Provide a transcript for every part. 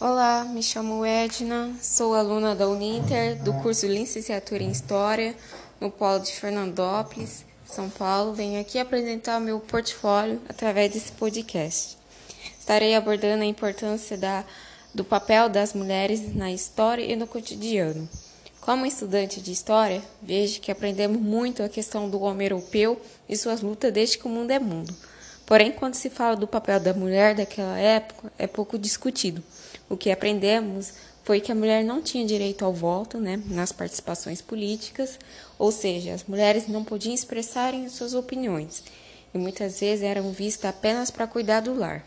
Olá, me chamo Edna, sou aluna da Uninter do curso Licenciatura em História no Polo de Fernandópolis, São Paulo. Venho aqui apresentar o meu portfólio através desse podcast. Estarei abordando a importância da, do papel das mulheres na história e no cotidiano. Como estudante de história, vejo que aprendemos muito a questão do homem europeu e suas lutas desde que o mundo é mundo. Porém, quando se fala do papel da mulher daquela época, é pouco discutido. O que aprendemos foi que a mulher não tinha direito ao voto né, nas participações políticas, ou seja, as mulheres não podiam expressarem suas opiniões e muitas vezes eram vistas apenas para cuidar do lar.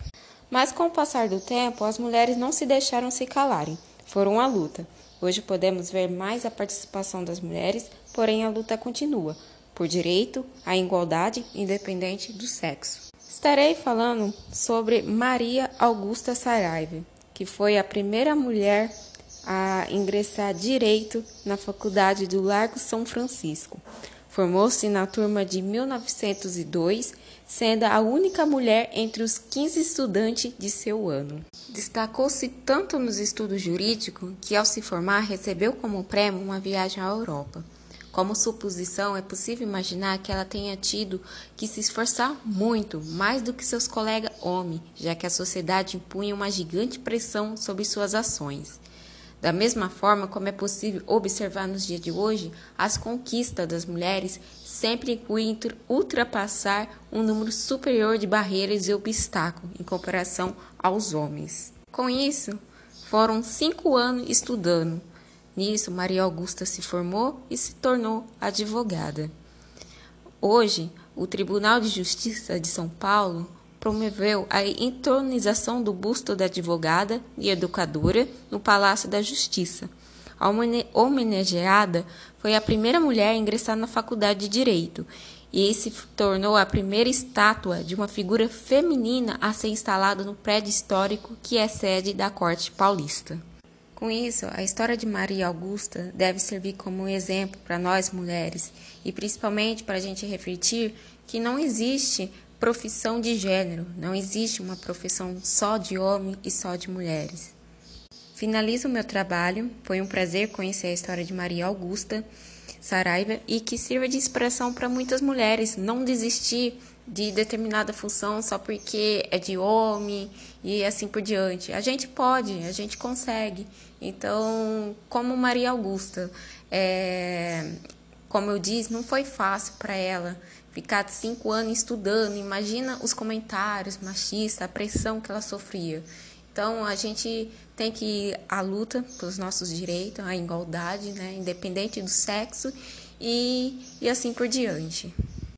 Mas com o passar do tempo, as mulheres não se deixaram se calarem, foram à luta. Hoje podemos ver mais a participação das mulheres, porém a luta continua por direito à igualdade independente do sexo. Estarei falando sobre Maria Augusta Saraiva, que foi a primeira mulher a ingressar direito na Faculdade do Largo São Francisco. Formou-se na turma de 1902, sendo a única mulher entre os 15 estudantes de seu ano. Destacou-se tanto nos estudos jurídicos que, ao se formar, recebeu como prêmio uma viagem à Europa. Como suposição, é possível imaginar que ela tenha tido que se esforçar muito, mais do que seus colegas homens, já que a sociedade impunha uma gigante pressão sobre suas ações. Da mesma forma como é possível observar nos dias de hoje, as conquistas das mulheres sempre incluem ultrapassar um número superior de barreiras e obstáculos em comparação aos homens. Com isso, foram cinco anos estudando, Nisso, Maria Augusta se formou e se tornou advogada. Hoje, o Tribunal de Justiça de São Paulo promoveu a entronização do busto da advogada e educadora no Palácio da Justiça. A homenageada foi a primeira mulher a ingressar na Faculdade de Direito e se tornou a primeira estátua de uma figura feminina a ser instalada no prédio histórico que é sede da Corte Paulista. Com isso, a história de Maria Augusta deve servir como um exemplo para nós mulheres e principalmente para a gente refletir que não existe profissão de gênero, não existe uma profissão só de homem e só de mulheres. Finalizo o meu trabalho, foi um prazer conhecer a história de Maria Augusta Saraiva e que sirva de inspiração para muitas mulheres não desistir de determinada função só porque é de homem e assim por diante. A gente pode, a gente consegue. Então, como Maria Augusta, é, como eu disse, não foi fácil para ela ficar cinco anos estudando. Imagina os comentários machistas, a pressão que ela sofria. Então, a gente tem que ir à luta pelos nossos direitos, a igualdade, né, independente do sexo e, e assim por diante.